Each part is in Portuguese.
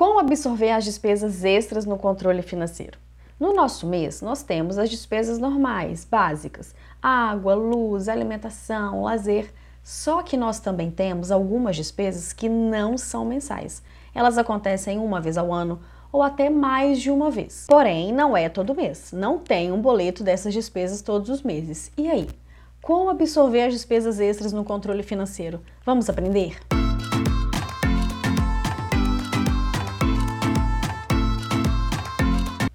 Como absorver as despesas extras no controle financeiro? No nosso mês, nós temos as despesas normais, básicas: água, luz, alimentação, lazer. Só que nós também temos algumas despesas que não são mensais. Elas acontecem uma vez ao ano ou até mais de uma vez. Porém, não é todo mês. Não tem um boleto dessas despesas todos os meses. E aí? Como absorver as despesas extras no controle financeiro? Vamos aprender?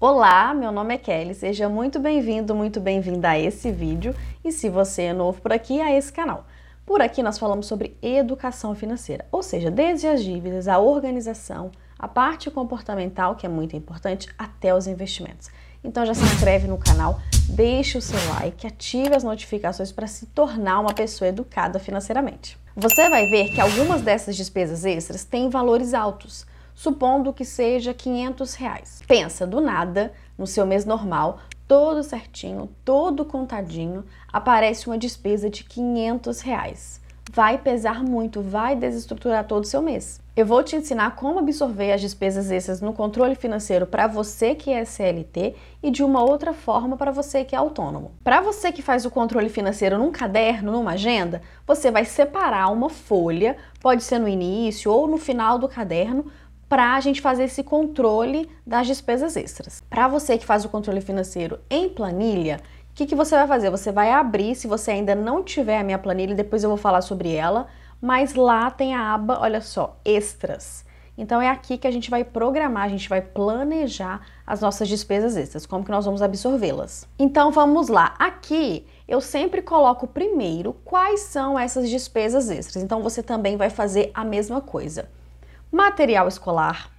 Olá, meu nome é Kelly, seja muito bem-vindo, muito bem-vinda a esse vídeo e se você é novo por aqui, a esse canal. Por aqui nós falamos sobre educação financeira, ou seja, desde as dívidas, a organização, a parte comportamental, que é muito importante, até os investimentos. Então já se inscreve no canal, deixe o seu like, ative as notificações para se tornar uma pessoa educada financeiramente. Você vai ver que algumas dessas despesas extras têm valores altos supondo que seja 500 reais. Pensa, do nada, no seu mês normal, todo certinho, todo contadinho, aparece uma despesa de 500 reais. Vai pesar muito, vai desestruturar todo o seu mês. Eu vou te ensinar como absorver as despesas extras no controle financeiro para você que é CLT e de uma outra forma para você que é autônomo. Para você que faz o controle financeiro num caderno, numa agenda, você vai separar uma folha, pode ser no início ou no final do caderno, para a gente fazer esse controle das despesas extras. Para você que faz o controle financeiro em planilha, o que, que você vai fazer? Você vai abrir, se você ainda não tiver a minha planilha, depois eu vou falar sobre ela, mas lá tem a aba, olha só, extras. Então é aqui que a gente vai programar, a gente vai planejar as nossas despesas extras, como que nós vamos absorvê-las. Então vamos lá. Aqui eu sempre coloco primeiro quais são essas despesas extras. Então você também vai fazer a mesma coisa. Material escolar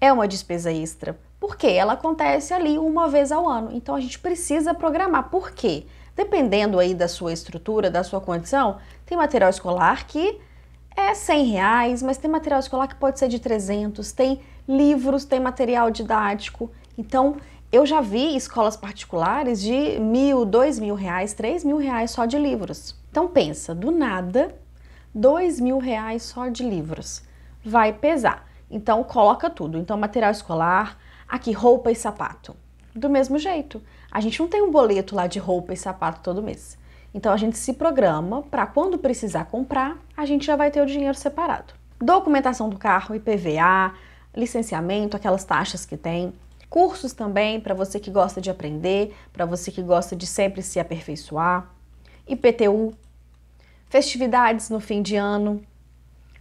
é uma despesa extra, porque ela acontece ali uma vez ao ano. Então a gente precisa programar. Por quê? Dependendo aí da sua estrutura, da sua condição, tem material escolar que é 100 reais, mas tem material escolar que pode ser de 300, tem livros, tem material didático. Então, eu já vi escolas particulares de mil, dois mil reais, três mil reais só de livros. Então pensa, do nada, dois mil reais só de livros vai pesar. Então coloca tudo. Então material escolar, aqui roupa e sapato. Do mesmo jeito, a gente não tem um boleto lá de roupa e sapato todo mês. Então a gente se programa para quando precisar comprar, a gente já vai ter o dinheiro separado. Documentação do carro, IPVA, licenciamento, aquelas taxas que tem. Cursos também para você que gosta de aprender, para você que gosta de sempre se aperfeiçoar. IPTU, festividades no fim de ano,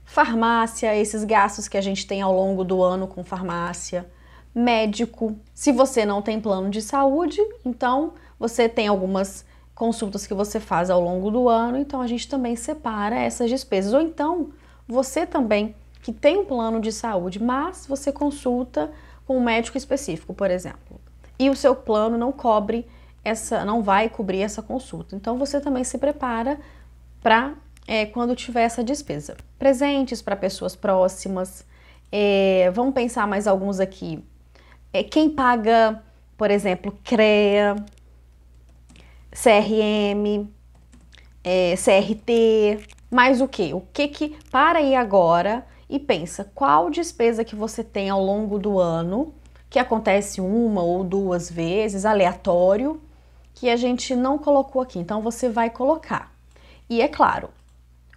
farmácia, esses gastos que a gente tem ao longo do ano com farmácia, médico. Se você não tem plano de saúde, então você tem algumas consultas que você faz ao longo do ano, então a gente também separa essas despesas. Ou então, você também que tem um plano de saúde, mas você consulta com um médico específico, por exemplo, e o seu plano não cobre essa, não vai cobrir essa consulta. Então você também se prepara para é, quando tiver essa despesa. Presentes para pessoas próximas. É, vamos pensar mais alguns aqui. É, quem paga, por exemplo, CREA, CRM, é, CRT, mais o que? O que que para aí agora e pensa qual despesa que você tem ao longo do ano que acontece uma ou duas vezes, aleatório, que a gente não colocou aqui. Então você vai colocar. E é claro,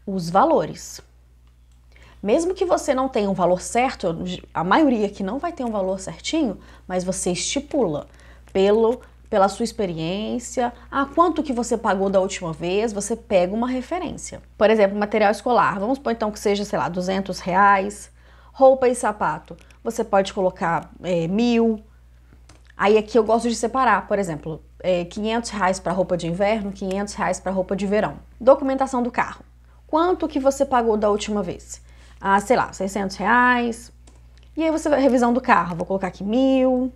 os valores. Mesmo que você não tenha um valor certo, a maioria que não vai ter um valor certinho, mas você estipula pelo pela sua experiência, a quanto que você pagou da última vez, você pega uma referência. Por exemplo, material escolar, vamos supor então que seja, sei lá, 200 reais. Roupa e sapato, você pode colocar é, mil. Aí aqui eu gosto de separar, por exemplo, é, 500 reais para roupa de inverno, 500 reais para roupa de verão. Documentação do carro quanto que você pagou da última vez? Ah, sei lá, 600 reais. E aí você vai, revisão do carro, vou colocar aqui mil,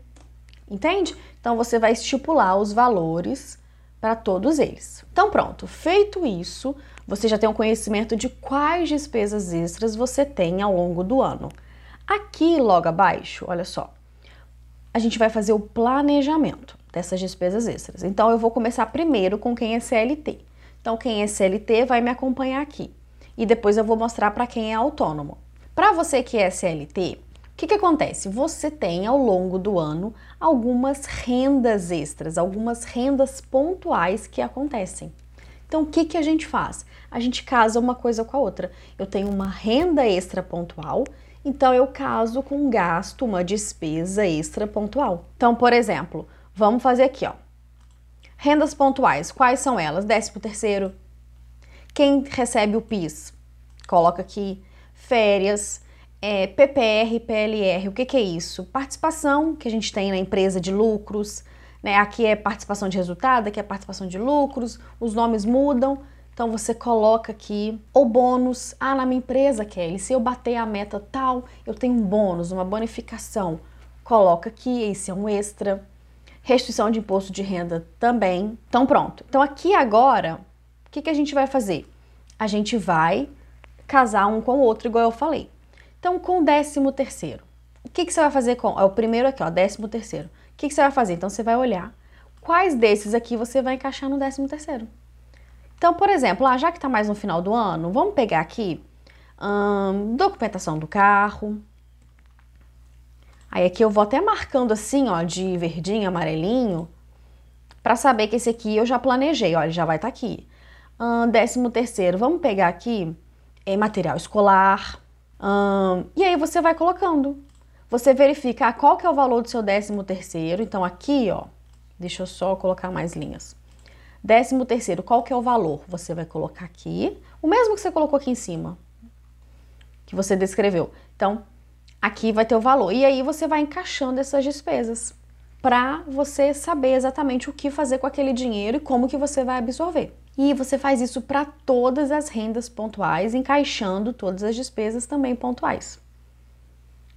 entende? Então você vai estipular os valores para todos eles. Então pronto, feito isso, você já tem um conhecimento de quais despesas extras você tem ao longo do ano. Aqui logo abaixo, olha só, a gente vai fazer o planejamento dessas despesas extras. Então eu vou começar primeiro com quem é CLT. Então, quem é CLT vai me acompanhar aqui. E depois eu vou mostrar para quem é autônomo. Para você que é CLT, O que, que acontece? Você tem ao longo do ano algumas rendas extras, algumas rendas pontuais que acontecem. Então, o que, que a gente faz? A gente casa uma coisa com a outra. Eu tenho uma renda extra pontual, então eu caso com um gasto, uma despesa extra pontual. Então, por exemplo, vamos fazer aqui, ó. Rendas pontuais, quais são elas? Décimo terceiro. Quem recebe o PIS? Coloca aqui. Férias, é, PPR, PLR, o que, que é isso? Participação que a gente tem na empresa de lucros, né? Aqui é participação de resultado, aqui é participação de lucros, os nomes mudam. Então você coloca aqui o bônus. Ah, na minha empresa, Kelly, se eu bater a meta tal, eu tenho um bônus, uma bonificação. Coloca aqui, esse é um extra. Restituição de imposto de renda também. Então pronto. Então aqui agora, o que, que a gente vai fazer? A gente vai casar um com o outro, igual eu falei. Então, com o décimo terceiro, o que, que você vai fazer com... É o primeiro aqui, ó, décimo terceiro. O que, que você vai fazer? Então, você vai olhar quais desses aqui você vai encaixar no décimo terceiro. Então, por exemplo, ah, já que está mais no final do ano, vamos pegar aqui hum, documentação do carro. Aí aqui eu vou até marcando assim, ó, de verdinho, amarelinho, para saber que esse aqui eu já planejei, ó, ele já vai estar tá aqui. Décimo terceiro, vamos pegar aqui é, material escolar, e aí você vai colocando. Você verifica qual que é o valor do seu décimo terceiro. Então aqui, ó, deixa eu só colocar mais linhas. Décimo terceiro, qual que é o valor? Você vai colocar aqui, o mesmo que você colocou aqui em cima, que você descreveu. Então, aqui vai ter o valor. E aí você vai encaixando essas despesas para você saber exatamente o que fazer com aquele dinheiro e como que você vai absorver. E você faz isso para todas as rendas pontuais, encaixando todas as despesas também pontuais.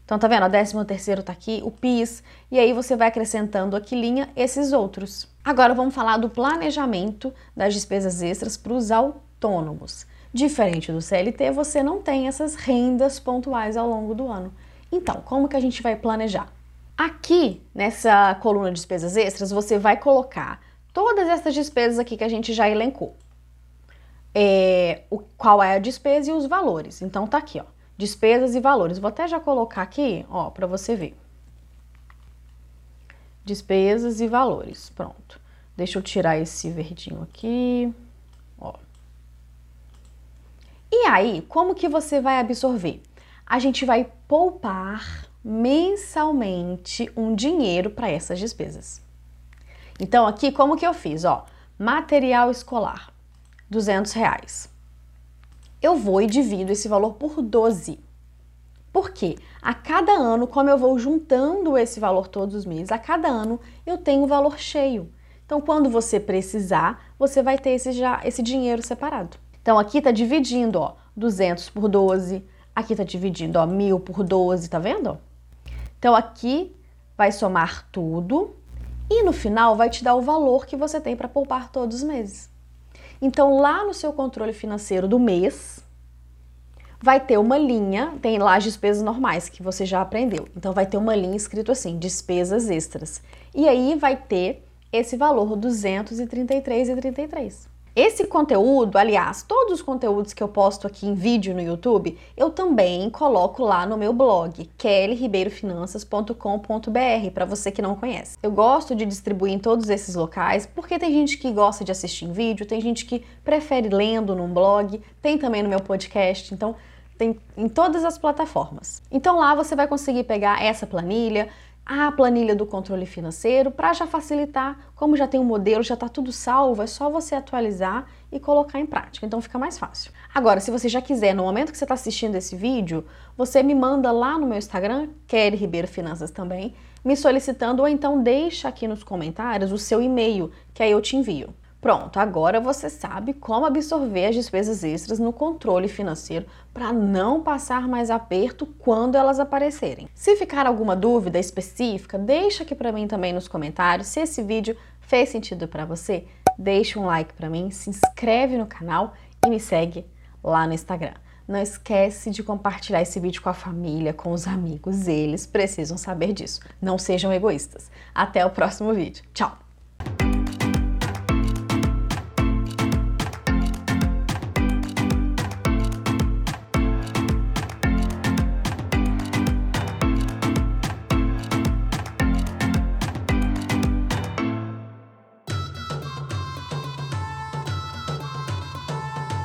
Então tá vendo? O décimo terceiro tá aqui, o PIS, e aí você vai acrescentando aqui linha esses outros. Agora vamos falar do planejamento das despesas extras para os autônomos. Diferente do CLT, você não tem essas rendas pontuais ao longo do ano. Então, como que a gente vai planejar? Aqui, nessa coluna de despesas extras, você vai colocar todas essas despesas aqui que a gente já elencou. É, o, qual é a despesa e os valores. Então tá aqui, ó, despesas e valores. Vou até já colocar aqui, ó, para você ver. Despesas e valores. Pronto. Deixa eu tirar esse verdinho aqui, ó. E aí, como que você vai absorver? A gente vai poupar mensalmente um dinheiro para essas despesas. Então aqui como que eu fiz, ó, material escolar, 200 reais. Eu vou e divido esse valor por 12. Por quê? A cada ano, como eu vou juntando esse valor todos os meses, a cada ano eu tenho o valor cheio. Então, quando você precisar, você vai ter esse, já, esse dinheiro separado. Então, aqui está dividindo, ó, 200 por 12. Aqui está dividindo, ó, 1.000 por 12, tá vendo? Então, aqui vai somar tudo e no final vai te dar o valor que você tem para poupar todos os meses. Então, lá no seu controle financeiro do mês, vai ter uma linha, tem lá as despesas normais que você já aprendeu. Então, vai ter uma linha escrito assim: despesas extras. E aí vai ter esse valor 233,33. Esse conteúdo, aliás, todos os conteúdos que eu posto aqui em vídeo no YouTube, eu também coloco lá no meu blog, kellyribeirofinanças.com.br, para você que não conhece. Eu gosto de distribuir em todos esses locais, porque tem gente que gosta de assistir em vídeo, tem gente que prefere lendo num blog, tem também no meu podcast, então tem em todas as plataformas. Então lá você vai conseguir pegar essa planilha, a planilha do controle financeiro para já facilitar, como já tem um modelo, já está tudo salvo, é só você atualizar e colocar em prática, então fica mais fácil. Agora, se você já quiser, no momento que você está assistindo esse vídeo, você me manda lá no meu Instagram, Kelly Ribeiro Finanças também, me solicitando ou então deixa aqui nos comentários o seu e-mail, que aí eu te envio. Pronto, agora você sabe como absorver as despesas extras no controle financeiro para não passar mais aperto quando elas aparecerem. Se ficar alguma dúvida específica, deixa aqui para mim também nos comentários. Se esse vídeo fez sentido para você, deixa um like para mim, se inscreve no canal e me segue lá no Instagram. Não esquece de compartilhar esse vídeo com a família, com os amigos, eles precisam saber disso. Não sejam egoístas. Até o próximo vídeo. Tchau!